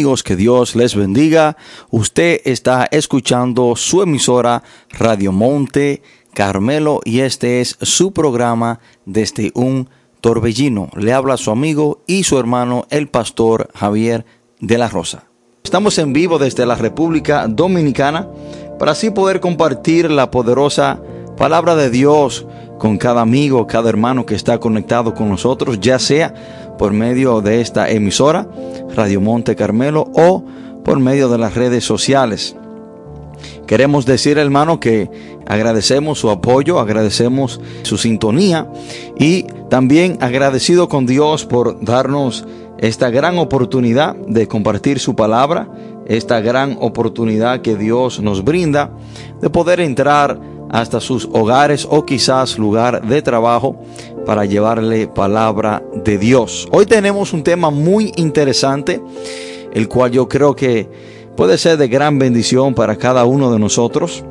Amigos, que Dios les bendiga. Usted está escuchando su emisora Radio Monte Carmelo y este es su programa desde un torbellino. Le habla su amigo y su hermano el pastor Javier de la Rosa. Estamos en vivo desde la República Dominicana para así poder compartir la poderosa palabra de Dios con cada amigo, cada hermano que está conectado con nosotros, ya sea por medio de esta emisora, Radio Monte Carmelo, o por medio de las redes sociales. Queremos decir, hermano, que agradecemos su apoyo, agradecemos su sintonía y también agradecido con Dios por darnos esta gran oportunidad de compartir su palabra, esta gran oportunidad que Dios nos brinda de poder entrar hasta sus hogares o quizás lugar de trabajo para llevarle palabra de Dios. Hoy tenemos un tema muy interesante, el cual yo creo que puede ser de gran bendición para cada uno de nosotros.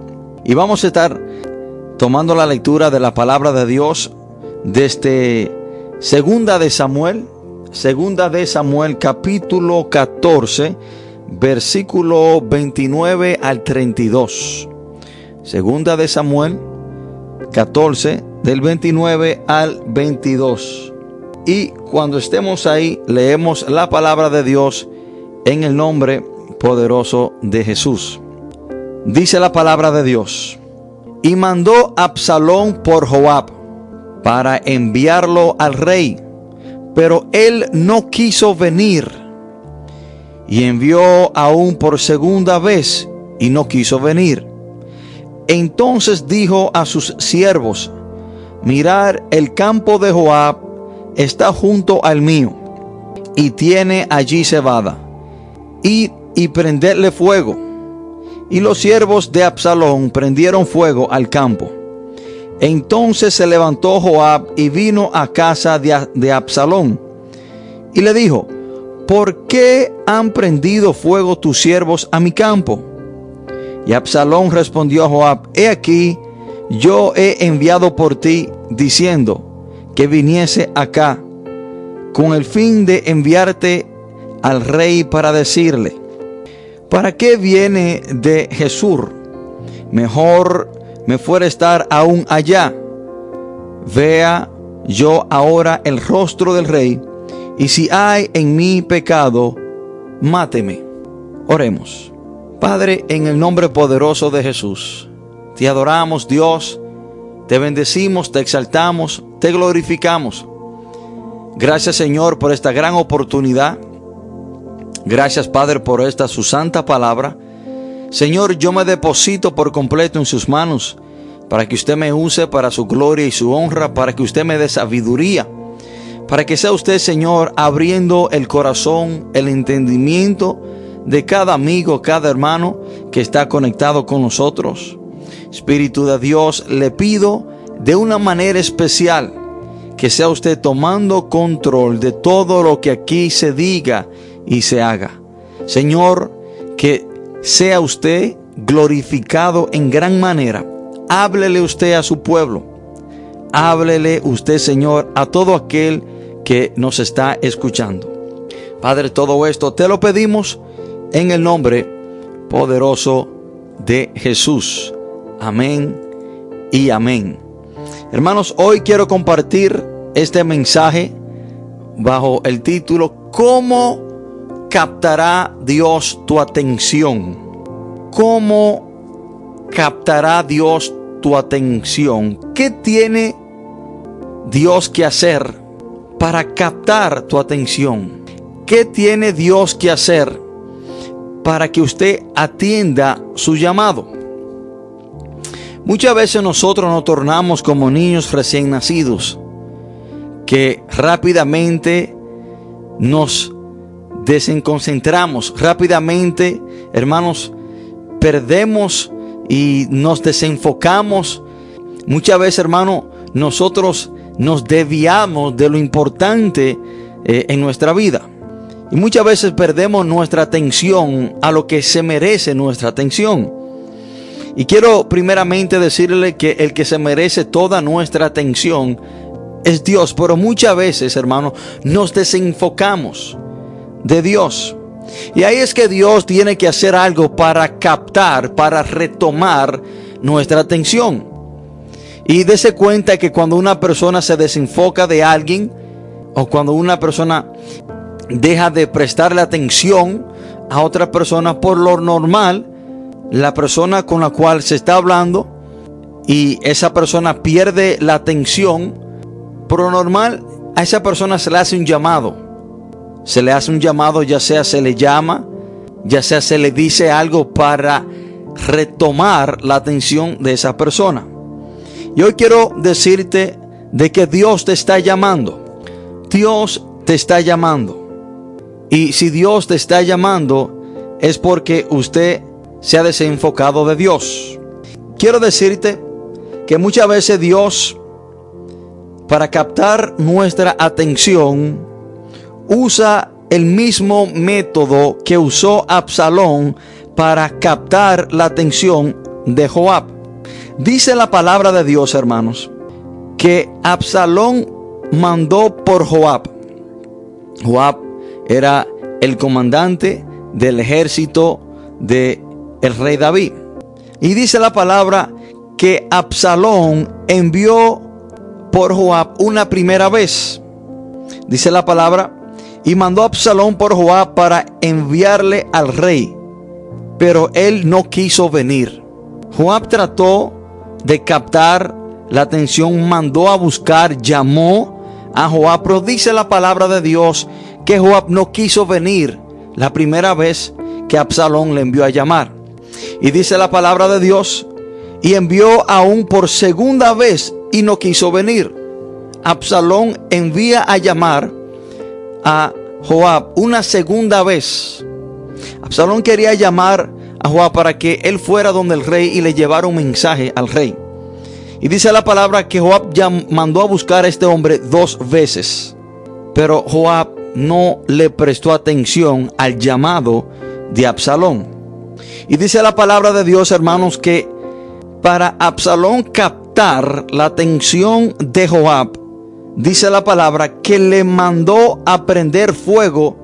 Y vamos a estar tomando la lectura de la palabra de Dios desde Segunda de Samuel, Segunda de Samuel capítulo 14, versículo 29 al 32. Segunda de Samuel 14 del 29 al 22. Y cuando estemos ahí leemos la palabra de Dios en el nombre poderoso de Jesús. Dice la palabra de Dios. Y mandó Absalón por Joab para enviarlo al rey, pero él no quiso venir. Y envió aún por segunda vez y no quiso venir. Entonces dijo a sus siervos, mirar el campo de Joab está junto al mío, y tiene allí cebada. Id y prenderle fuego. Y los siervos de Absalón prendieron fuego al campo. Entonces se levantó Joab y vino a casa de, de Absalón. Y le dijo, ¿por qué han prendido fuego tus siervos a mi campo? Y Absalón respondió a Joab, he aquí, yo he enviado por ti diciendo que viniese acá con el fin de enviarte al rey para decirle, ¿para qué viene de Jesús? Mejor me fuera estar aún allá. Vea yo ahora el rostro del rey, y si hay en mí pecado, máteme. Oremos. Padre, en el nombre poderoso de Jesús, te adoramos Dios, te bendecimos, te exaltamos, te glorificamos. Gracias Señor por esta gran oportunidad. Gracias Padre por esta su santa palabra. Señor, yo me deposito por completo en sus manos para que usted me use para su gloria y su honra, para que usted me dé sabiduría, para que sea usted Señor abriendo el corazón, el entendimiento, de cada amigo, cada hermano que está conectado con nosotros. Espíritu de Dios, le pido de una manera especial que sea usted tomando control de todo lo que aquí se diga y se haga. Señor, que sea usted glorificado en gran manera. Háblele usted a su pueblo. Háblele usted, Señor, a todo aquel que nos está escuchando. Padre, todo esto te lo pedimos en el nombre poderoso de Jesús. Amén y amén. Hermanos, hoy quiero compartir este mensaje bajo el título ¿Cómo captará Dios tu atención? ¿Cómo captará Dios tu atención? ¿Qué tiene Dios que hacer para captar tu atención? ¿Qué tiene Dios que hacer para que usted atienda su llamado. Muchas veces nosotros nos tornamos como niños recién nacidos, que rápidamente nos desenconcentramos, rápidamente, hermanos, perdemos y nos desenfocamos. Muchas veces, hermano, nosotros nos desviamos de lo importante eh, en nuestra vida. Y muchas veces perdemos nuestra atención a lo que se merece nuestra atención. Y quiero primeramente decirle que el que se merece toda nuestra atención es Dios. Pero muchas veces, hermano, nos desenfocamos de Dios. Y ahí es que Dios tiene que hacer algo para captar, para retomar nuestra atención. Y dése cuenta que cuando una persona se desenfoca de alguien, o cuando una persona deja de prestarle atención a otra persona por lo normal, la persona con la cual se está hablando y esa persona pierde la atención, por lo normal a esa persona se le hace un llamado. Se le hace un llamado, ya sea se le llama, ya sea se le dice algo para retomar la atención de esa persona. Y hoy quiero decirte de que Dios te está llamando. Dios te está llamando. Y si Dios te está llamando es porque usted se ha desenfocado de Dios. Quiero decirte que muchas veces Dios, para captar nuestra atención, usa el mismo método que usó Absalón para captar la atención de Joab. Dice la palabra de Dios, hermanos, que Absalón mandó por Joab. Joab era el comandante del ejército de el rey David. Y dice la palabra que Absalón envió por Joab una primera vez. Dice la palabra, y mandó a Absalón por Joab para enviarle al rey, pero él no quiso venir. Joab trató de captar la atención, mandó a buscar, llamó a Joab, pero dice la palabra de Dios que Joab no quiso venir la primera vez que Absalón le envió a llamar. Y dice la palabra de Dios, y envió aún por segunda vez y no quiso venir. Absalón envía a llamar a Joab una segunda vez. Absalón quería llamar a Joab para que él fuera donde el rey y le llevara un mensaje al rey. Y dice la palabra que Joab ya mandó a buscar a este hombre dos veces. Pero Joab no le prestó atención al llamado de Absalón. Y dice la palabra de Dios, hermanos, que para Absalón captar la atención de Joab, dice la palabra que le mandó a prender fuego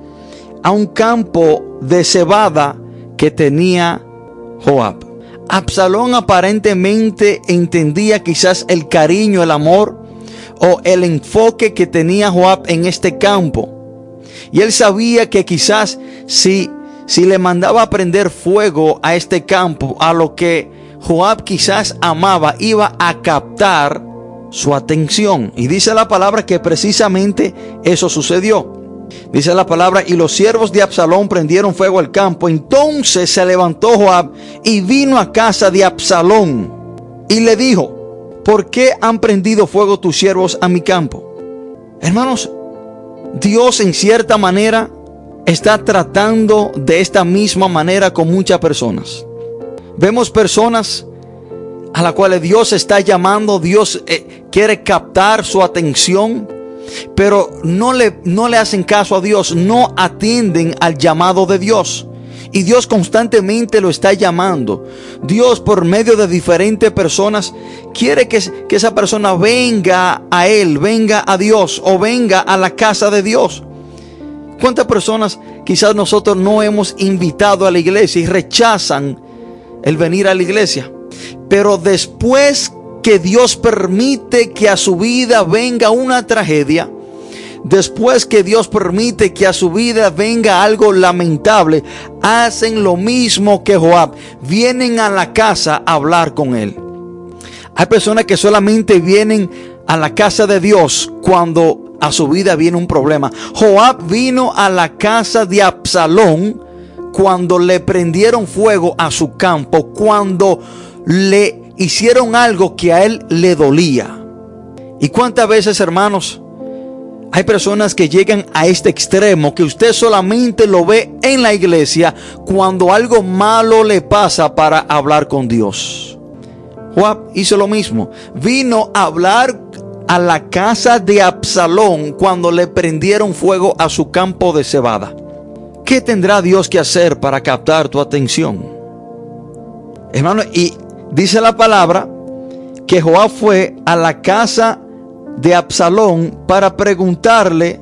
a un campo de cebada que tenía Joab. Absalón aparentemente entendía quizás el cariño, el amor o el enfoque que tenía Joab en este campo. Y él sabía que quizás si si le mandaba a prender fuego a este campo, a lo que Joab quizás amaba, iba a captar su atención. Y dice la palabra que precisamente eso sucedió. Dice la palabra, y los siervos de Absalón prendieron fuego al campo. Entonces se levantó Joab y vino a casa de Absalón y le dijo, ¿por qué han prendido fuego tus siervos a mi campo? Hermanos, Dios en cierta manera está tratando de esta misma manera con muchas personas. Vemos personas a las cuales Dios está llamando, Dios eh, quiere captar su atención, pero no le, no le hacen caso a Dios, no atienden al llamado de Dios. Y Dios constantemente lo está llamando. Dios por medio de diferentes personas quiere que, que esa persona venga a Él, venga a Dios o venga a la casa de Dios. ¿Cuántas personas quizás nosotros no hemos invitado a la iglesia y rechazan el venir a la iglesia? Pero después que Dios permite que a su vida venga una tragedia, después que Dios permite que a su vida venga algo lamentable, hacen lo mismo que Joab. Vienen a la casa a hablar con él. Hay personas que solamente vienen a la casa de Dios cuando a su vida viene un problema. Joab vino a la casa de Absalón cuando le prendieron fuego a su campo, cuando le hicieron algo que a él le dolía. ¿Y cuántas veces, hermanos, hay personas que llegan a este extremo que usted solamente lo ve en la iglesia cuando algo malo le pasa para hablar con Dios? Joab hizo lo mismo. Vino a hablar a la casa de Absalón cuando le prendieron fuego a su campo de cebada. ¿Qué tendrá Dios que hacer para captar tu atención? Hermano, y dice la palabra que Joab fue a la casa de Absalón para preguntarle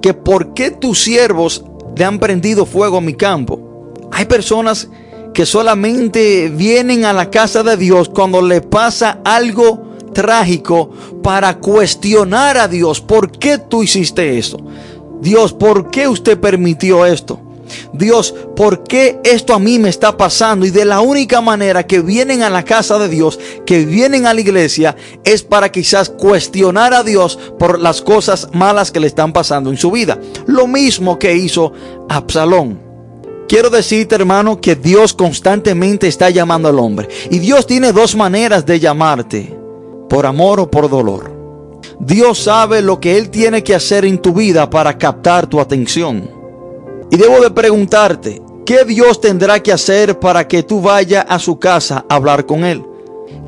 que por qué tus siervos le han prendido fuego a mi campo. Hay personas que solamente vienen a la casa de Dios cuando le pasa algo trágico para cuestionar a Dios. ¿Por qué tú hiciste esto? Dios, ¿por qué usted permitió esto? Dios, ¿por qué esto a mí me está pasando? Y de la única manera que vienen a la casa de Dios, que vienen a la iglesia, es para quizás cuestionar a Dios por las cosas malas que le están pasando en su vida. Lo mismo que hizo Absalón. Quiero decirte, hermano, que Dios constantemente está llamando al hombre. Y Dios tiene dos maneras de llamarte, por amor o por dolor. Dios sabe lo que Él tiene que hacer en tu vida para captar tu atención. Y debo de preguntarte, ¿qué Dios tendrá que hacer para que tú vayas a su casa a hablar con Él?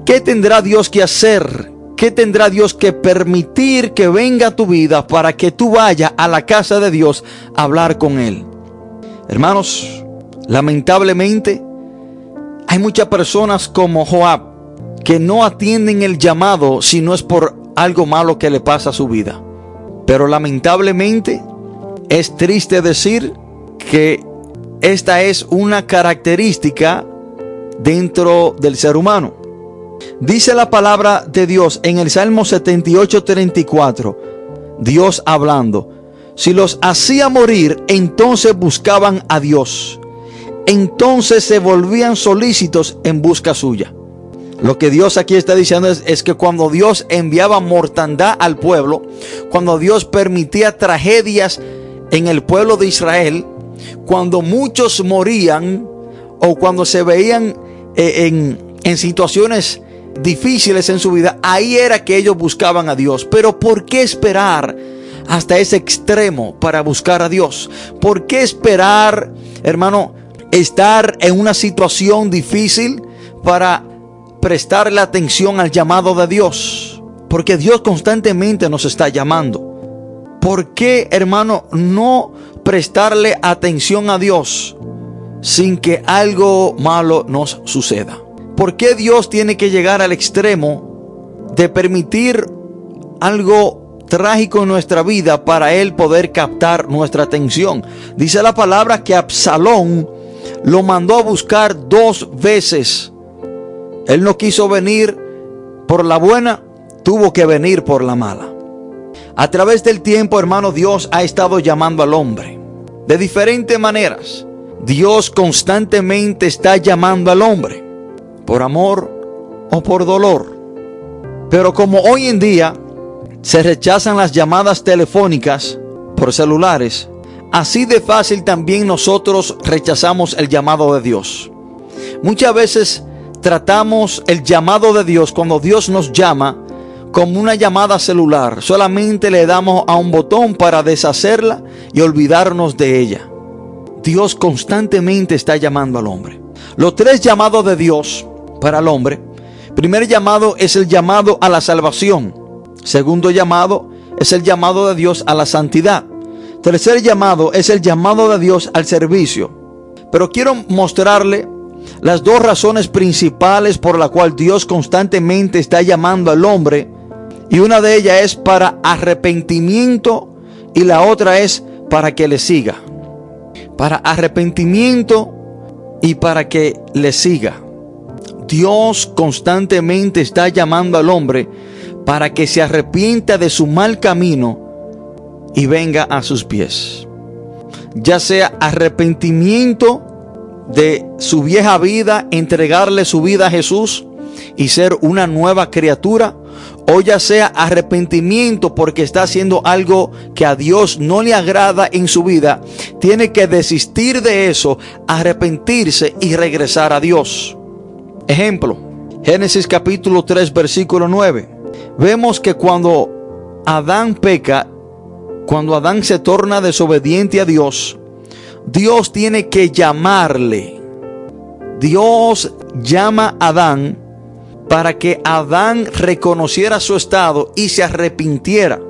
¿Qué tendrá Dios que hacer? ¿Qué tendrá Dios que permitir que venga a tu vida para que tú vayas a la casa de Dios a hablar con Él? Hermanos, lamentablemente hay muchas personas como Joab que no atienden el llamado si no es por algo malo que le pasa a su vida. Pero lamentablemente es triste decir que esta es una característica dentro del ser humano. Dice la palabra de Dios en el Salmo 78, 34, Dios hablando, si los hacía morir, entonces buscaban a Dios. Entonces se volvían solícitos en busca suya. Lo que Dios aquí está diciendo es, es, que cuando Dios enviaba mortandad al pueblo, cuando Dios permitía tragedias en el pueblo de Israel, cuando muchos morían o cuando se veían eh, en, en situaciones difíciles en su vida, ahí era que ellos buscaban a Dios. Pero ¿por qué esperar hasta ese extremo para buscar a Dios? ¿Por qué esperar, hermano, estar en una situación difícil para prestarle atención al llamado de Dios? Porque Dios constantemente nos está llamando. ¿Por qué, hermano, no prestarle atención a Dios sin que algo malo nos suceda? ¿Por qué Dios tiene que llegar al extremo de permitir algo trágico en nuestra vida para Él poder captar nuestra atención? Dice la palabra que Absalón lo mandó a buscar dos veces. Él no quiso venir por la buena, tuvo que venir por la mala. A través del tiempo, hermano, Dios ha estado llamando al hombre de diferentes maneras. Dios constantemente está llamando al hombre, por amor o por dolor. Pero como hoy en día se rechazan las llamadas telefónicas por celulares, así de fácil también nosotros rechazamos el llamado de Dios. Muchas veces tratamos el llamado de Dios cuando Dios nos llama como una llamada celular. Solamente le damos a un botón para deshacerla y olvidarnos de ella. Dios constantemente está llamando al hombre. Los tres llamados de Dios para el hombre. Primer llamado es el llamado a la salvación. Segundo llamado es el llamado de Dios a la santidad. Tercer llamado es el llamado de Dios al servicio. Pero quiero mostrarle las dos razones principales por la cual Dios constantemente está llamando al hombre y una de ellas es para arrepentimiento y la otra es para que le siga. Para arrepentimiento y para que le siga. Dios constantemente está llamando al hombre para que se arrepienta de su mal camino y venga a sus pies. Ya sea arrepentimiento de su vieja vida, entregarle su vida a Jesús y ser una nueva criatura, o ya sea arrepentimiento porque está haciendo algo que a Dios no le agrada en su vida, tiene que desistir de eso, arrepentirse y regresar a Dios. Ejemplo, Génesis capítulo 3 versículo 9. Vemos que cuando Adán peca, cuando Adán se torna desobediente a Dios, Dios tiene que llamarle. Dios llama a Adán para que Adán reconociera su estado y se arrepintiera.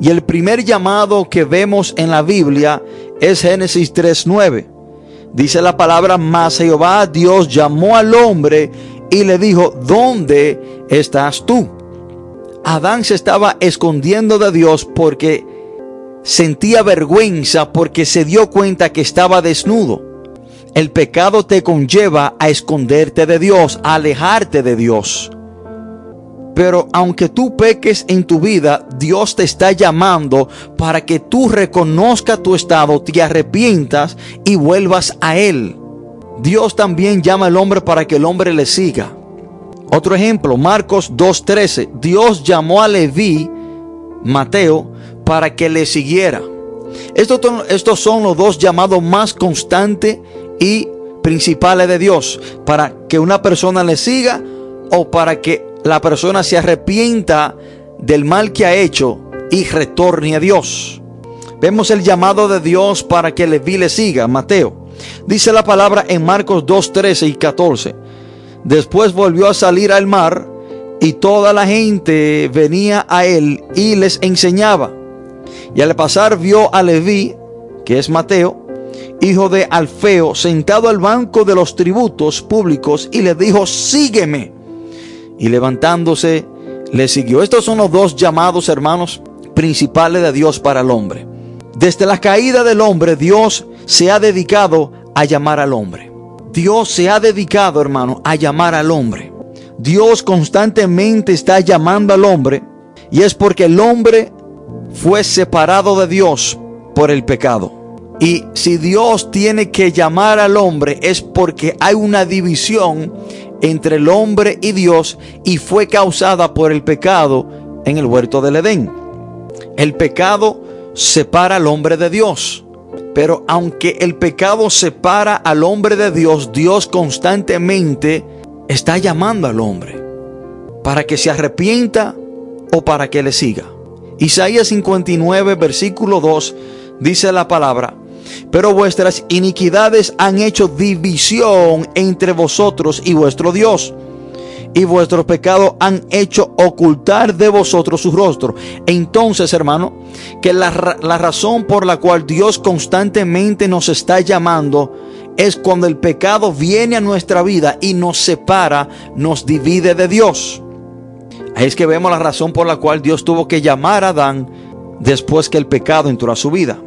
Y el primer llamado que vemos en la Biblia es Génesis 3.9. Dice la palabra, mas Jehová Dios llamó al hombre y le dijo, ¿dónde estás tú? Adán se estaba escondiendo de Dios porque sentía vergüenza porque se dio cuenta que estaba desnudo. El pecado te conlleva a esconderte de Dios, a alejarte de Dios. Pero aunque tú peques en tu vida, Dios te está llamando para que tú reconozcas tu estado, te arrepientas y vuelvas a Él. Dios también llama al hombre para que el hombre le siga. Otro ejemplo, Marcos 2.13. Dios llamó a Leví, Mateo, para que le siguiera. Estos, estos son los dos llamados más constantes y principales de Dios. Para que una persona le siga o para que la persona se arrepienta del mal que ha hecho y retorne a Dios. Vemos el llamado de Dios para que Leví le siga, Mateo. Dice la palabra en Marcos 2, 13 y 14. Después volvió a salir al mar y toda la gente venía a él y les enseñaba. Y al pasar vio a Leví, que es Mateo, hijo de Alfeo, sentado al banco de los tributos públicos y le dijo, sígueme. Y levantándose, le siguió. Estos son los dos llamados, hermanos, principales de Dios para el hombre. Desde la caída del hombre, Dios se ha dedicado a llamar al hombre. Dios se ha dedicado, hermano, a llamar al hombre. Dios constantemente está llamando al hombre y es porque el hombre fue separado de Dios por el pecado. Y si Dios tiene que llamar al hombre es porque hay una división entre el hombre y Dios y fue causada por el pecado en el huerto del Edén. El pecado separa al hombre de Dios. Pero aunque el pecado separa al hombre de Dios, Dios constantemente está llamando al hombre para que se arrepienta o para que le siga. Isaías 59, versículo 2, dice la palabra, pero vuestras iniquidades han hecho división entre vosotros y vuestro Dios. Y vuestros pecados han hecho ocultar de vosotros su rostro. Entonces, hermano, que la, la razón por la cual Dios constantemente nos está llamando es cuando el pecado viene a nuestra vida y nos separa, nos divide de Dios. Ahí es que vemos la razón por la cual Dios tuvo que llamar a Adán después que el pecado entró a su vida.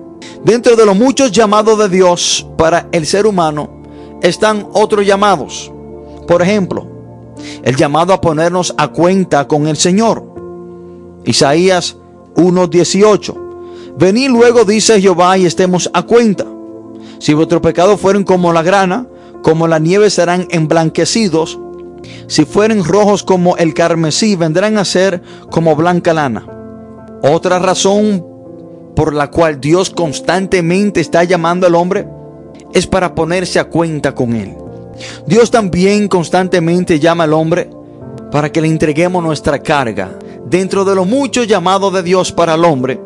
Dentro de los muchos llamados de Dios para el ser humano están otros llamados. Por ejemplo, el llamado a ponernos a cuenta con el Señor. Isaías 1:18. Venid luego, dice Jehová, y estemos a cuenta. Si vuestros pecados fueren como la grana, como la nieve serán emblanquecidos. Si fueren rojos como el carmesí, vendrán a ser como blanca lana. Otra razón por la cual Dios constantemente está llamando al hombre es para ponerse a cuenta con él. Dios también constantemente llama al hombre para que le entreguemos nuestra carga. Dentro de los muchos llamados de Dios para el hombre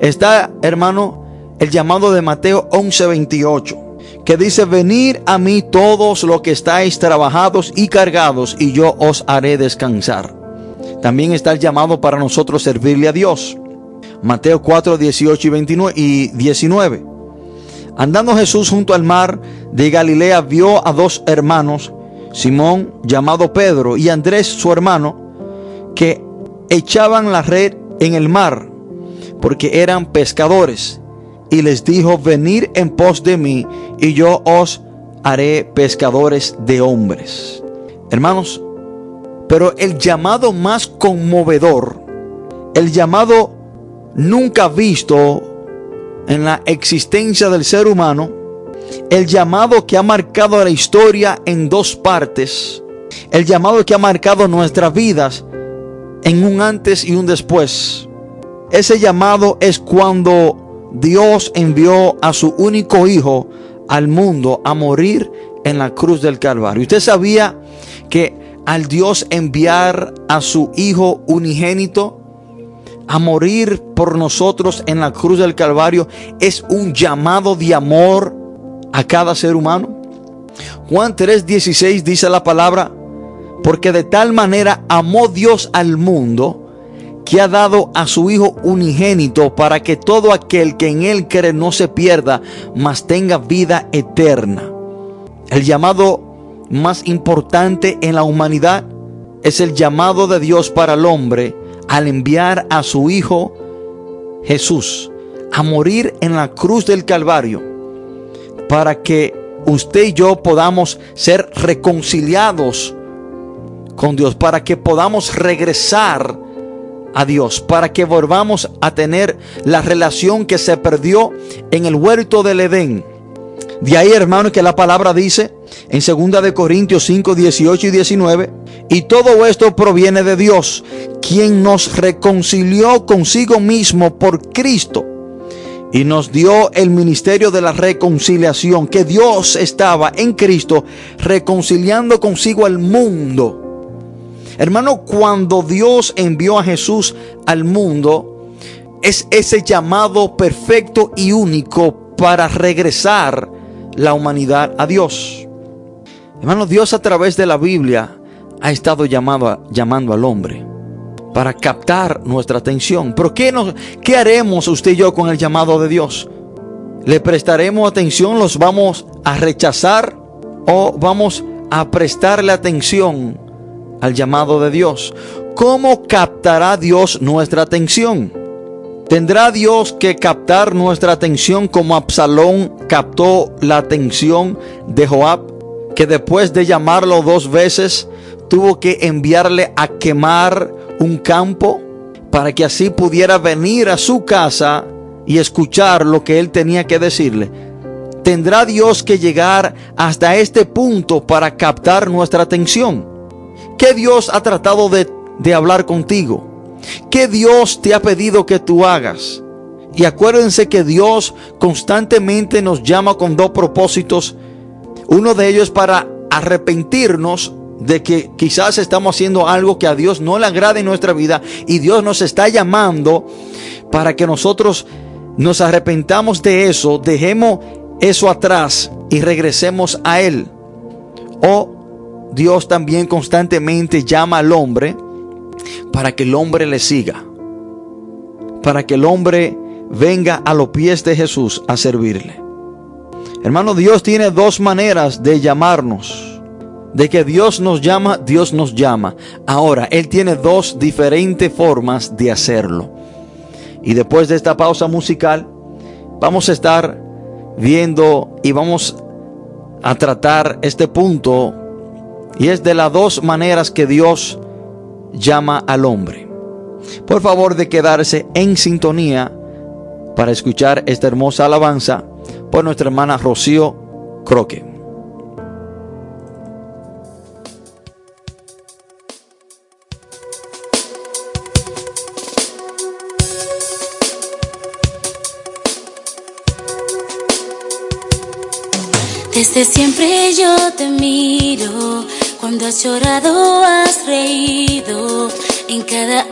está, hermano, el llamado de Mateo 11:28, que dice, venir a mí todos los que estáis trabajados y cargados, y yo os haré descansar. También está el llamado para nosotros servirle a Dios. Mateo 4, 18 y, 29 y 19. Andando Jesús junto al mar de Galilea, vio a dos hermanos, Simón, llamado Pedro, y Andrés, su hermano, que echaban la red en el mar, porque eran pescadores. Y les dijo, venid en pos de mí, y yo os haré pescadores de hombres. Hermanos, pero el llamado más conmovedor, el llamado nunca visto en la existencia del ser humano, el llamado que ha marcado la historia en dos partes, el llamado que ha marcado nuestras vidas en un antes y un después. Ese llamado es cuando Dios envió a su único hijo al mundo a morir en la cruz del Calvario. Usted sabía que al Dios enviar a su hijo unigénito, a morir por nosotros en la cruz del Calvario es un llamado de amor a cada ser humano. Juan 3:16 dice la palabra, porque de tal manera amó Dios al mundo que ha dado a su Hijo unigénito para que todo aquel que en Él cree no se pierda, mas tenga vida eterna. El llamado más importante en la humanidad es el llamado de Dios para el hombre al enviar a su Hijo Jesús a morir en la cruz del Calvario para que usted y yo podamos ser reconciliados con Dios, para que podamos regresar a Dios, para que volvamos a tener la relación que se perdió en el huerto del Edén. De ahí, hermano, que la palabra dice en 2 de Corintios 5, 18 y 19, y todo esto proviene de Dios, quien nos reconcilió consigo mismo por Cristo y nos dio el ministerio de la reconciliación, que Dios estaba en Cristo reconciliando consigo al mundo. Hermano, cuando Dios envió a Jesús al mundo, es ese llamado perfecto y único para regresar la humanidad a Dios. Hermano, Dios a través de la Biblia ha estado llamando, llamando al hombre para captar nuestra atención. Pero ¿qué, nos, ¿qué haremos usted y yo con el llamado de Dios? ¿Le prestaremos atención? ¿Los vamos a rechazar? ¿O vamos a prestarle atención al llamado de Dios? ¿Cómo captará Dios nuestra atención? ¿Tendrá Dios que captar nuestra atención como Absalón captó la atención de Joab? Que después de llamarlo dos veces, tuvo que enviarle a quemar un campo para que así pudiera venir a su casa y escuchar lo que él tenía que decirle. ¿Tendrá Dios que llegar hasta este punto para captar nuestra atención? ¿Qué Dios ha tratado de, de hablar contigo? ¿Qué Dios te ha pedido que tú hagas? Y acuérdense que Dios constantemente nos llama con dos propósitos. Uno de ellos para arrepentirnos de que quizás estamos haciendo algo que a Dios no le agrada en nuestra vida y Dios nos está llamando para que nosotros nos arrepentamos de eso, dejemos eso atrás y regresemos a Él. O Dios también constantemente llama al hombre para que el hombre le siga, para que el hombre venga a los pies de Jesús a servirle. Hermano, Dios tiene dos maneras de llamarnos de que Dios nos llama, Dios nos llama. Ahora, Él tiene dos diferentes formas de hacerlo. Y después de esta pausa musical, vamos a estar viendo y vamos a tratar este punto. Y es de las dos maneras que Dios llama al hombre. Por favor de quedarse en sintonía para escuchar esta hermosa alabanza por nuestra hermana Rocío Croque. Desde siempre yo te miro, cuando has llorado has reído en cada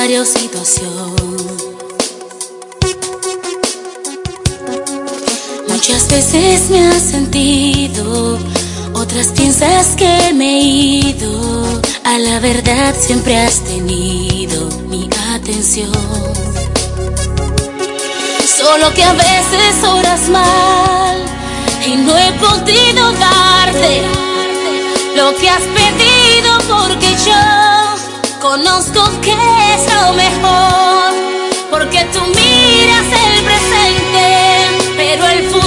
área o situación. Muchas veces me has sentido, otras piensas que me he ido. A la verdad siempre has tenido mi atención. Solo que a veces oras mal y no he podido darte lo que has pedido porque yo conozco que es lo mejor, porque tú miras el presente, pero el futuro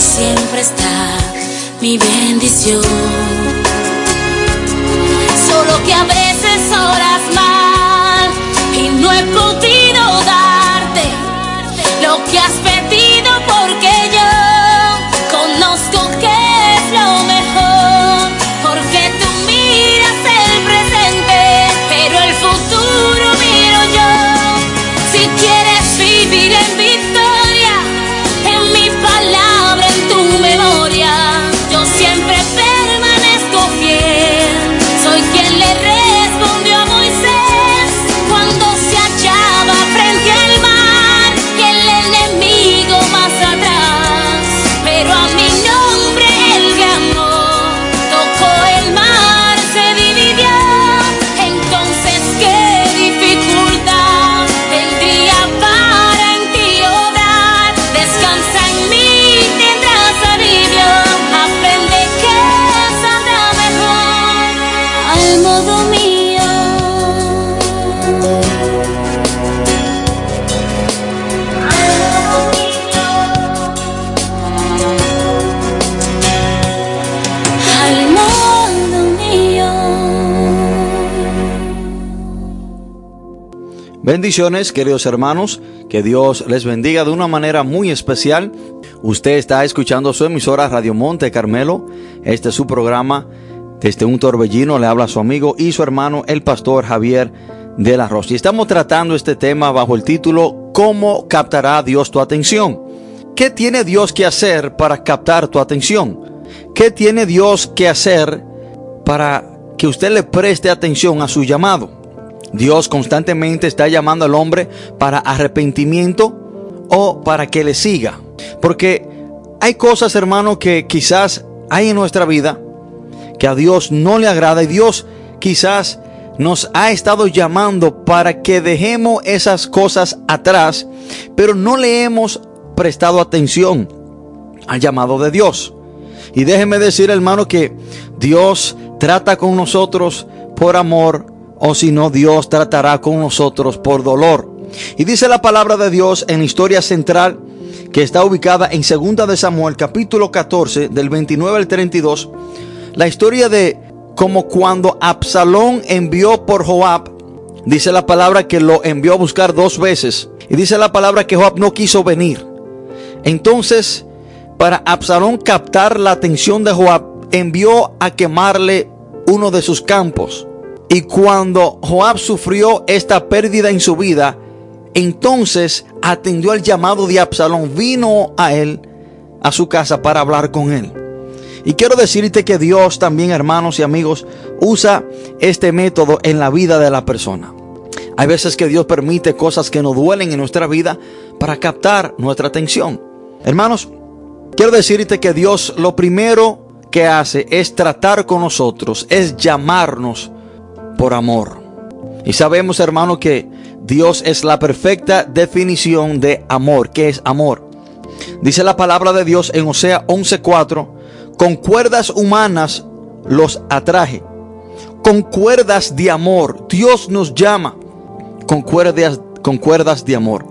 siempre está mi bendición. Solo que a veces horas mal y no he podido. Bendiciones, queridos hermanos, que Dios les bendiga de una manera muy especial. Usted está escuchando su emisora Radio Monte Carmelo. Este es su programa desde un torbellino. Le habla su amigo y su hermano, el pastor Javier de la Rosa. Y estamos tratando este tema bajo el título ¿Cómo captará Dios tu atención? ¿Qué tiene Dios que hacer para captar tu atención? ¿Qué tiene Dios que hacer para que usted le preste atención a su llamado? Dios constantemente está llamando al hombre para arrepentimiento o para que le siga. Porque hay cosas, hermano, que quizás hay en nuestra vida que a Dios no le agrada y Dios quizás nos ha estado llamando para que dejemos esas cosas atrás, pero no le hemos prestado atención al llamado de Dios. Y déjeme decir, hermano, que Dios trata con nosotros por amor, o si no, Dios tratará con nosotros por dolor. Y dice la palabra de Dios en historia central que está ubicada en 2 de Samuel, capítulo 14, del 29 al 32, la historia de como cuando Absalón envió por Joab, dice la palabra que lo envió a buscar dos veces, y dice la palabra que Joab no quiso venir. Entonces, para Absalón captar la atención de Joab, envió a quemarle uno de sus campos. Y cuando Joab sufrió esta pérdida en su vida, entonces atendió al llamado de Absalón, vino a él, a su casa, para hablar con él. Y quiero decirte que Dios también, hermanos y amigos, usa este método en la vida de la persona. Hay veces que Dios permite cosas que nos duelen en nuestra vida para captar nuestra atención. Hermanos, quiero decirte que Dios lo primero que hace es tratar con nosotros, es llamarnos por amor. Y sabemos, hermano, que Dios es la perfecta definición de amor. ¿Qué es amor? Dice la palabra de Dios en Osea 11:4, con cuerdas humanas los atraje. Con cuerdas de amor. Dios nos llama con cuerdas, con cuerdas de amor.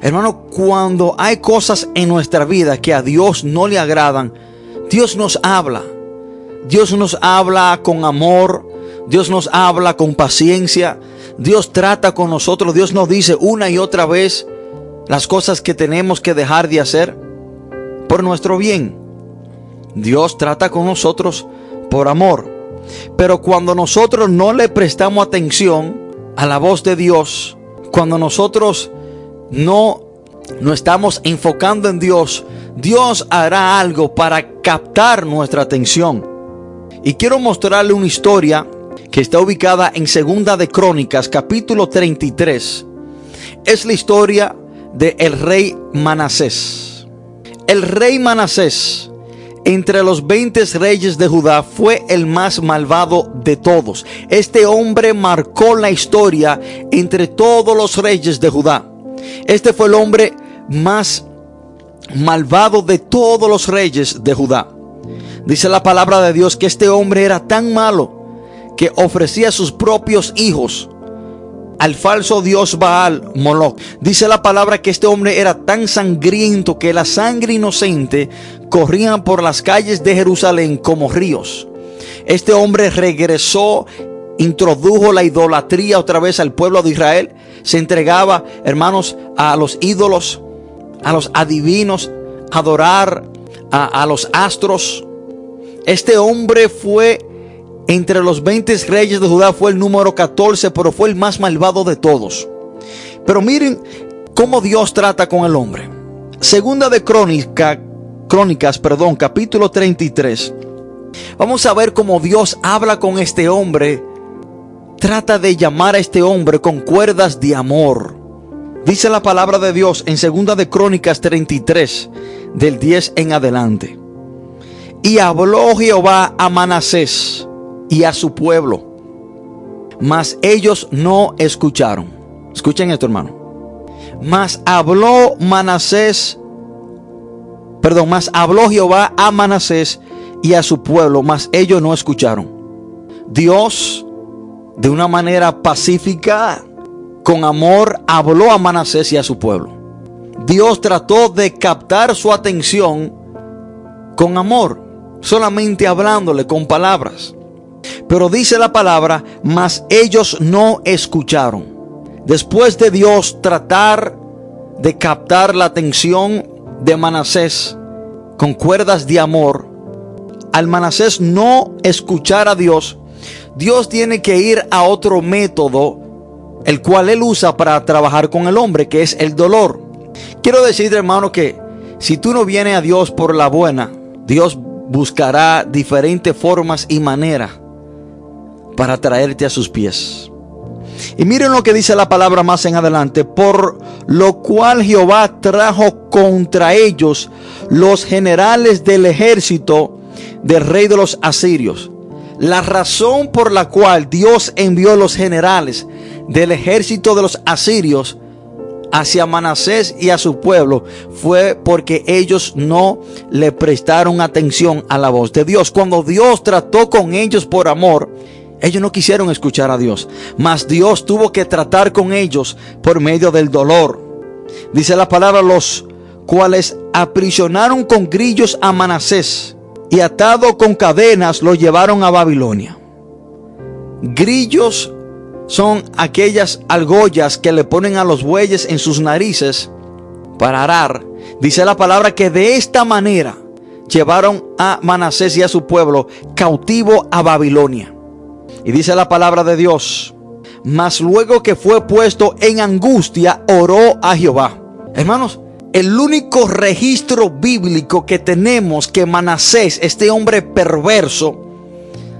Hermano, cuando hay cosas en nuestra vida que a Dios no le agradan, Dios nos habla. Dios nos habla con amor. Dios nos habla con paciencia. Dios trata con nosotros. Dios nos dice una y otra vez las cosas que tenemos que dejar de hacer por nuestro bien. Dios trata con nosotros por amor. Pero cuando nosotros no le prestamos atención a la voz de Dios, cuando nosotros no no estamos enfocando en Dios, Dios hará algo para captar nuestra atención. Y quiero mostrarle una historia que está ubicada en Segunda de Crónicas, capítulo 33. Es la historia de el rey Manasés. El rey Manasés, entre los 20 reyes de Judá, fue el más malvado de todos. Este hombre marcó la historia entre todos los reyes de Judá. Este fue el hombre más malvado de todos los reyes de Judá. Dice la palabra de Dios que este hombre era tan malo que ofrecía a sus propios hijos al falso dios Baal Moloch. Dice la palabra que este hombre era tan sangriento que la sangre inocente corría por las calles de Jerusalén como ríos. Este hombre regresó introdujo la idolatría otra vez al pueblo de Israel. Se entregaba, hermanos, a los ídolos, a los adivinos, adorar a, a los astros. Este hombre fue entre los 20 reyes de Judá, fue el número 14, pero fue el más malvado de todos. Pero miren cómo Dios trata con el hombre. Segunda de Crónica, Crónicas, perdón, capítulo 33. Vamos a ver cómo Dios habla con este hombre. Trata de llamar a este hombre con cuerdas de amor. Dice la palabra de Dios en Segunda de Crónicas 33, del 10 en adelante. Y habló Jehová a Manasés y a su pueblo, mas ellos no escucharon. Escuchen esto, hermano. Mas habló Manasés, perdón, mas habló Jehová a Manasés y a su pueblo, mas ellos no escucharon. Dios, de una manera pacífica, con amor, habló a Manasés y a su pueblo. Dios trató de captar su atención con amor, solamente hablándole con palabras. Pero dice la palabra, mas ellos no escucharon. Después de Dios tratar de captar la atención de Manasés con cuerdas de amor, al Manasés no escuchar a Dios, Dios tiene que ir a otro método, el cual él usa para trabajar con el hombre, que es el dolor. Quiero decirte, hermano, que si tú no vienes a Dios por la buena, Dios buscará diferentes formas y maneras para traerte a sus pies. Y miren lo que dice la palabra más en adelante. Por lo cual Jehová trajo contra ellos los generales del ejército del rey de los asirios. La razón por la cual Dios envió los generales del ejército de los asirios hacia Manasés y a su pueblo fue porque ellos no le prestaron atención a la voz de Dios. Cuando Dios trató con ellos por amor, ellos no quisieron escuchar a Dios, mas Dios tuvo que tratar con ellos por medio del dolor. Dice la palabra, los cuales aprisionaron con grillos a Manasés y atado con cadenas lo llevaron a Babilonia. Grillos son aquellas argollas que le ponen a los bueyes en sus narices para arar. Dice la palabra que de esta manera llevaron a Manasés y a su pueblo cautivo a Babilonia. Y dice la palabra de Dios, mas luego que fue puesto en angustia, oró a Jehová. Hermanos, el único registro bíblico que tenemos que Manasés, este hombre perverso,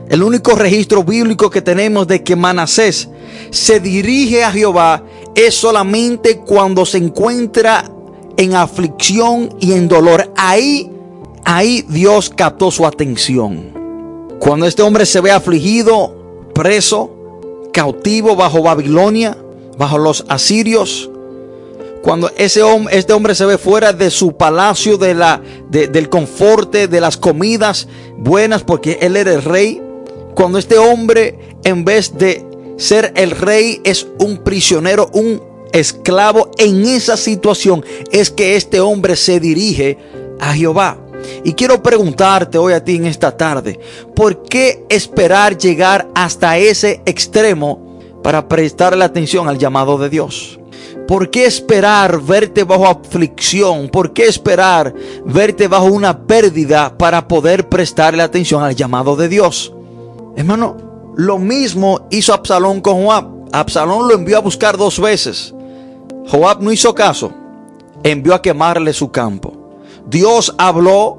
el único registro bíblico que tenemos de que Manasés se dirige a Jehová es solamente cuando se encuentra en aflicción y en dolor. Ahí, ahí Dios captó su atención. Cuando este hombre se ve afligido, preso, cautivo bajo Babilonia, bajo los asirios, cuando ese hombre, este hombre se ve fuera de su palacio, de la, del conforte, de las comidas buenas, porque él era el rey. Cuando este hombre, en vez de ser el rey, es un prisionero, un esclavo, en esa situación es que este hombre se dirige a Jehová. Y quiero preguntarte hoy a ti en esta tarde, ¿por qué esperar llegar hasta ese extremo para prestarle atención al llamado de Dios? ¿Por qué esperar verte bajo aflicción? ¿Por qué esperar verte bajo una pérdida para poder prestarle atención al llamado de Dios? Hermano, lo mismo hizo Absalón con Joab. Absalón lo envió a buscar dos veces. Joab no hizo caso. Envió a quemarle su campo. Dios habló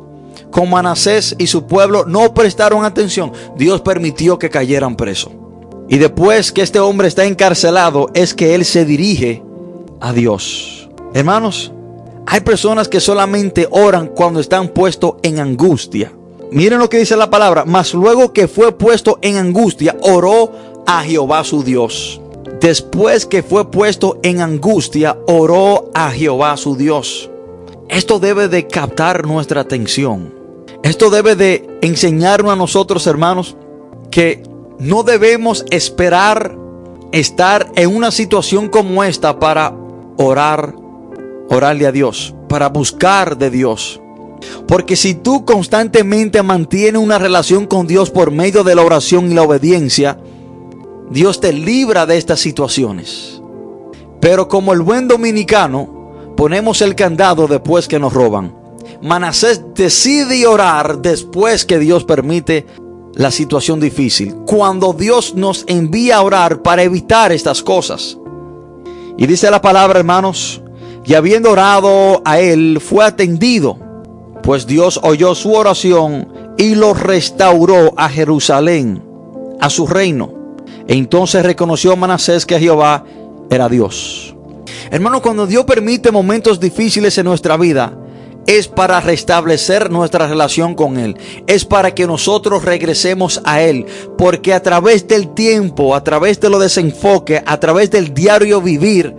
con Manasés y su pueblo. No prestaron atención. Dios permitió que cayeran presos. Y después que este hombre está encarcelado, es que él se dirige a Dios. Hermanos, hay personas que solamente oran cuando están puestos en angustia. Miren lo que dice la palabra. Mas luego que fue puesto en angustia, oró a Jehová su Dios. Después que fue puesto en angustia, oró a Jehová su Dios. Esto debe de captar nuestra atención. Esto debe de enseñarnos a nosotros, hermanos, que no debemos esperar estar en una situación como esta para orar, orarle a Dios, para buscar de Dios. Porque si tú constantemente mantienes una relación con Dios por medio de la oración y la obediencia, Dios te libra de estas situaciones. Pero como el buen dominicano, ponemos el candado después que nos roban. Manasés decide orar después que Dios permite la situación difícil. Cuando Dios nos envía a orar para evitar estas cosas. Y dice la palabra, hermanos, y habiendo orado a él, fue atendido, pues Dios oyó su oración y lo restauró a Jerusalén, a su reino. E entonces reconoció Manasés que Jehová era Dios. Hermano, cuando Dios permite momentos difíciles en nuestra vida, es para restablecer nuestra relación con Él. Es para que nosotros regresemos a Él. Porque a través del tiempo, a través de lo desenfoque, a través del diario vivir,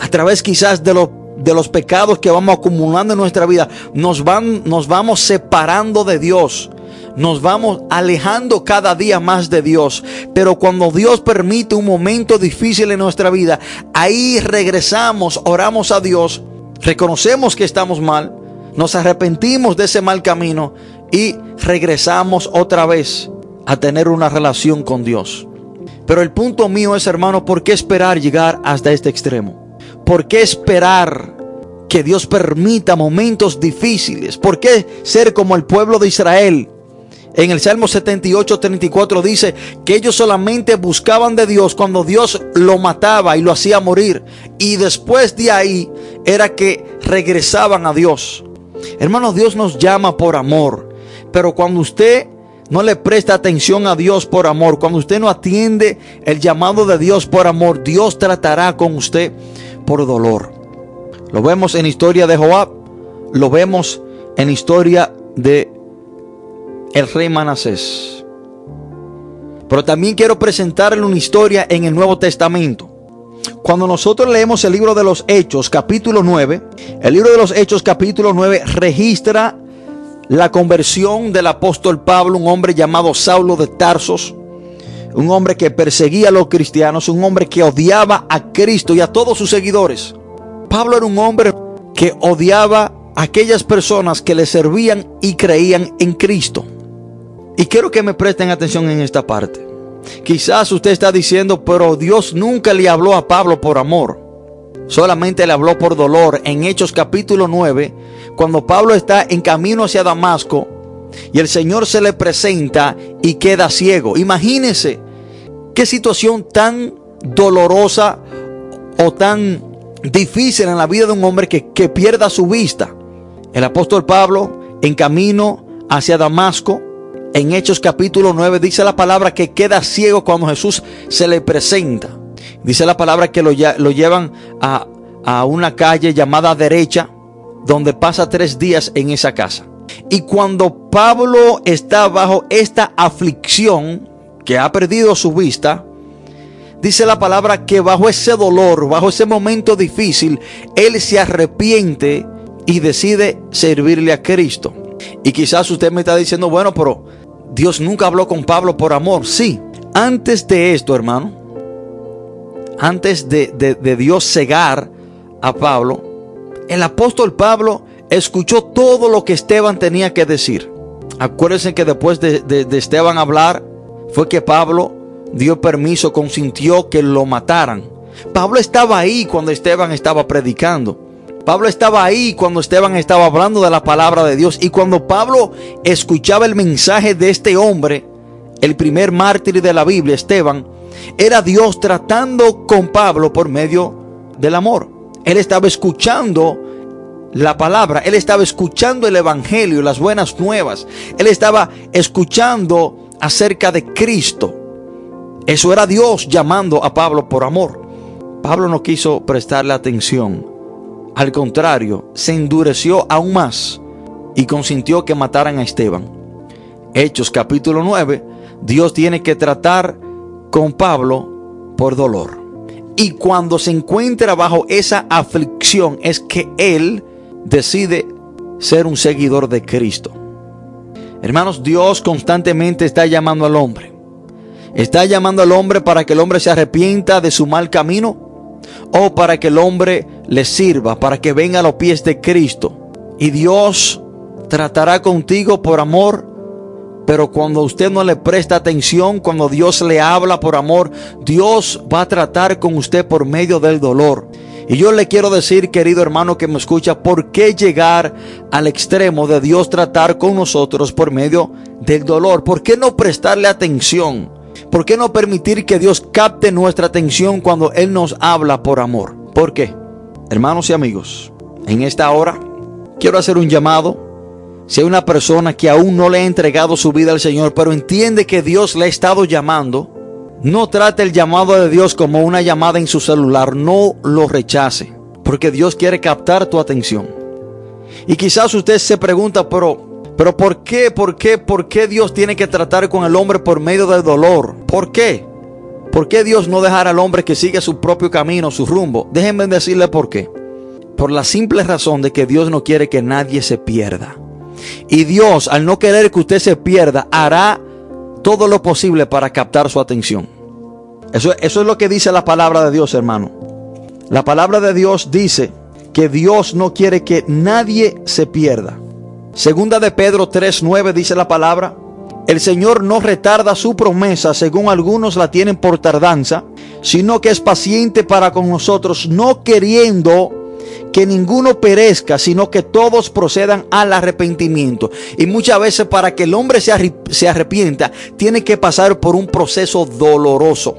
a través quizás de, lo, de los pecados que vamos acumulando en nuestra vida, nos, van, nos vamos separando de Dios. Nos vamos alejando cada día más de Dios. Pero cuando Dios permite un momento difícil en nuestra vida, ahí regresamos, oramos a Dios, reconocemos que estamos mal nos arrepentimos de ese mal camino y regresamos otra vez a tener una relación con Dios. Pero el punto mío es, hermano, ¿por qué esperar llegar hasta este extremo? ¿Por qué esperar que Dios permita momentos difíciles? ¿Por qué ser como el pueblo de Israel? En el Salmo 78, 34 dice que ellos solamente buscaban de Dios cuando Dios lo mataba y lo hacía morir. Y después de ahí era que regresaban a Dios. Hermanos, Dios nos llama por amor. Pero cuando usted no le presta atención a Dios por amor, cuando usted no atiende el llamado de Dios por amor, Dios tratará con usted por dolor. Lo vemos en historia de Joab, lo vemos en historia de el rey Manasés. Pero también quiero presentarle una historia en el Nuevo Testamento. Cuando nosotros leemos el libro de los Hechos, capítulo 9, el libro de los Hechos, capítulo 9, registra la conversión del apóstol Pablo, un hombre llamado Saulo de Tarsos, un hombre que perseguía a los cristianos, un hombre que odiaba a Cristo y a todos sus seguidores. Pablo era un hombre que odiaba a aquellas personas que le servían y creían en Cristo. Y quiero que me presten atención en esta parte. Quizás usted está diciendo, pero Dios nunca le habló a Pablo por amor. Solamente le habló por dolor. En Hechos capítulo 9, cuando Pablo está en camino hacia Damasco y el Señor se le presenta y queda ciego. Imagínese qué situación tan dolorosa o tan difícil en la vida de un hombre que, que pierda su vista. El apóstol Pablo en camino hacia Damasco en Hechos capítulo 9 dice la palabra que queda ciego cuando Jesús se le presenta. Dice la palabra que lo, lo llevan a, a una calle llamada derecha, donde pasa tres días en esa casa. Y cuando Pablo está bajo esta aflicción, que ha perdido su vista, dice la palabra que bajo ese dolor, bajo ese momento difícil, él se arrepiente y decide servirle a Cristo. Y quizás usted me está diciendo, bueno, pero Dios nunca habló con Pablo por amor. Sí, antes de esto, hermano, antes de, Dios cegar a Pablo, el apóstol Pablo escuchó todo lo que Esteban tenía que decir. Acuérdense que después de, de, Esteban hablar, fue que Pablo dio permiso, consintió que lo mataran. Pablo estaba ahí cuando Esteban estaba predicando. Pablo estaba ahí cuando Esteban estaba hablando de la palabra de Dios. Y cuando Pablo escuchaba el mensaje de este hombre, el primer mártir de la Biblia, Esteban, era Dios tratando con Pablo por medio del amor. Él estaba escuchando la palabra, él estaba escuchando el Evangelio, las buenas nuevas. Él estaba escuchando acerca de Cristo. Eso era Dios llamando a Pablo por amor. Pablo no quiso prestarle atención al contrario, se endureció aún más y consintió que mataran a Esteban. Hechos capítulo 9, Dios tiene que tratar con Pablo por dolor. Y cuando se encuentra bajo esa aflicción es que él decide ser un seguidor de Cristo. Hermanos, Dios constantemente está llamando al hombre. Está llamando al hombre para que el hombre se arrepienta de su mal camino o para que el hombre le sirva, para que venga a los pies de Cristo. Y Dios tratará contigo por amor Pero cuando usted no le presta atención, cuando Dios le habla por amor, Dios va a tratar con usted por medio del dolor. Y yo le quiero decir, querido hermano que me escucha, ¿por qué llegar al extremo de Dios tratar con nosotros por medio del dolor? ¿Por qué no prestarle atención? ¿Por qué no permitir que Dios capte nuestra atención cuando Él nos habla por amor? ¿Por qué? Hermanos y amigos, en esta hora quiero hacer un llamado. Si hay una persona que aún no le ha entregado su vida al Señor, pero entiende que Dios le ha estado llamando, no trate el llamado de Dios como una llamada en su celular, no lo rechace, porque Dios quiere captar tu atención. Y quizás usted se pregunta, pero, pero ¿por qué, por qué, por qué Dios tiene que tratar con el hombre por medio del dolor? ¿Por qué? ¿Por qué Dios no dejar al hombre que siga su propio camino, su rumbo? Déjenme decirle por qué. Por la simple razón de que Dios no quiere que nadie se pierda. Y Dios, al no querer que usted se pierda, hará todo lo posible para captar su atención. Eso, es lo que dice la palabra de Dios, hermano. La palabra de Dios dice que Dios no quiere que nadie se pierda. Segunda de Pedro 3:9 dice la palabra, el Señor no retarda su promesa, según algunos la tienen por tardanza, sino que es paciente para con nosotros, no queriendo que ninguno perezca, sino que todos procedan al arrepentimiento. Y muchas veces para que el hombre se arrepienta, tiene que pasar por un proceso doloroso,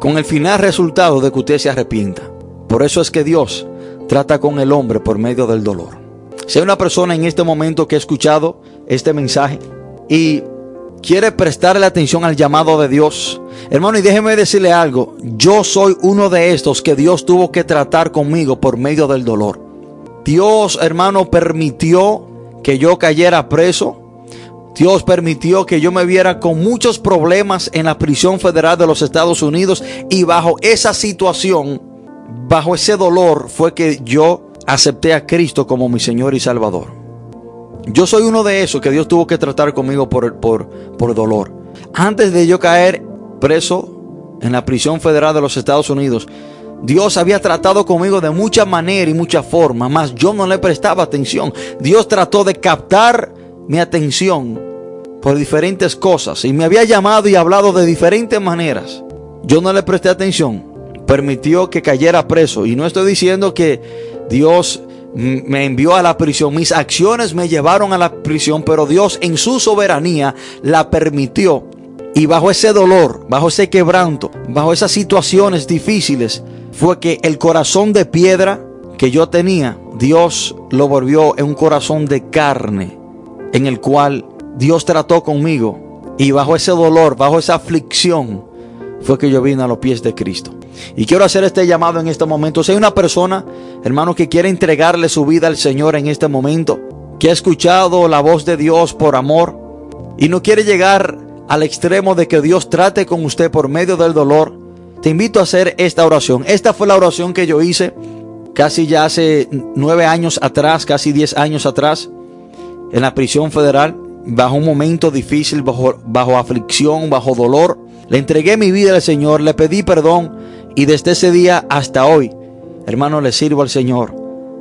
con el final resultado de que usted se arrepienta. Por eso es que Dios trata con el hombre por medio del dolor. Si hay una persona en este momento que ha escuchado este mensaje y quiere prestarle atención al llamado de Dios, Hermano, y déjeme decirle algo. Yo soy uno de estos que Dios tuvo que tratar conmigo por medio del dolor. Dios, hermano, permitió que yo cayera preso. Dios permitió que yo me viera con muchos problemas en la prisión federal de los Estados Unidos. Y bajo esa situación, bajo ese dolor, fue que yo acepté a Cristo como mi Señor y Salvador. Yo soy uno de esos que Dios tuvo que tratar conmigo por, por, por dolor. Antes de yo caer preso en la prisión federal de los Estados Unidos, Dios había tratado conmigo de mucha manera y mucha forma, mas yo no le prestaba atención. Dios trató de captar mi atención por diferentes cosas y me había llamado y hablado de diferentes maneras. Yo no le presté atención, permitió que cayera preso y no estoy diciendo que Dios me envió a la prisión, mis acciones me llevaron a la prisión, pero Dios en su soberanía la permitió y bajo ese dolor, bajo ese quebranto, bajo esas situaciones difíciles, fue que el corazón de piedra que yo tenía, Dios lo volvió en un corazón de carne, en el cual Dios trató conmigo. Y bajo ese dolor, bajo esa aflicción, fue que yo vine a los pies de Cristo. Y quiero hacer este llamado en este momento. Si hay una persona, hermano, que quiere entregarle su vida al Señor en este momento, que ha escuchado la voz de Dios por amor y no quiere llegar al extremo de que Dios trate con usted por medio del dolor, te invito a hacer esta oración. Esta fue la oración que yo hice casi ya hace nueve años atrás, casi diez años atrás, en la prisión federal, bajo un momento difícil, bajo, bajo aflicción, bajo dolor. Le entregué mi vida al Señor, le pedí perdón y desde ese día hasta hoy, hermano, le sirvo al Señor,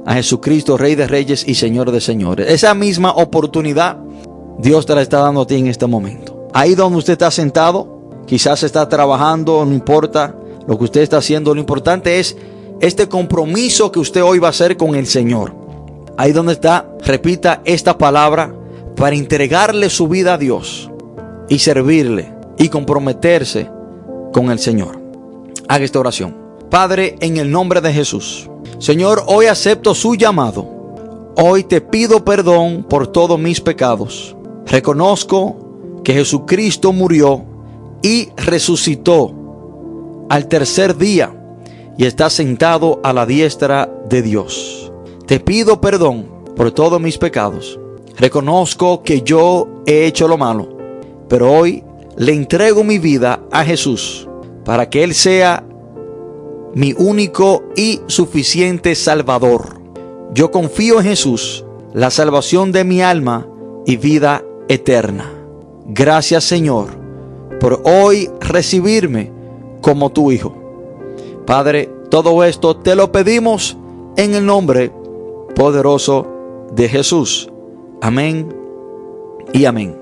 a Jesucristo, Rey de Reyes y Señor de Señores. Esa misma oportunidad Dios te la está dando a ti en este momento. Ahí donde usted está sentado, quizás está trabajando, no importa lo que usted está haciendo, lo importante es este compromiso que usted hoy va a hacer con el Señor. Ahí donde está, repita esta palabra para entregarle su vida a Dios y servirle y comprometerse con el Señor. Haga esta oración. Padre, en el nombre de Jesús. Señor, hoy acepto su llamado. Hoy te pido perdón por todos mis pecados. Reconozco que Jesucristo murió y resucitó al tercer día y está sentado a la diestra de Dios. Te pido perdón por todos mis pecados. Reconozco que yo he hecho lo malo, pero hoy le entrego mi vida a Jesús para que Él sea mi único y suficiente Salvador. Yo confío en Jesús, la salvación de mi alma y vida eterna. Gracias Señor por hoy recibirme como tu Hijo. Padre, todo esto te lo pedimos en el nombre poderoso de Jesús. Amén y amén.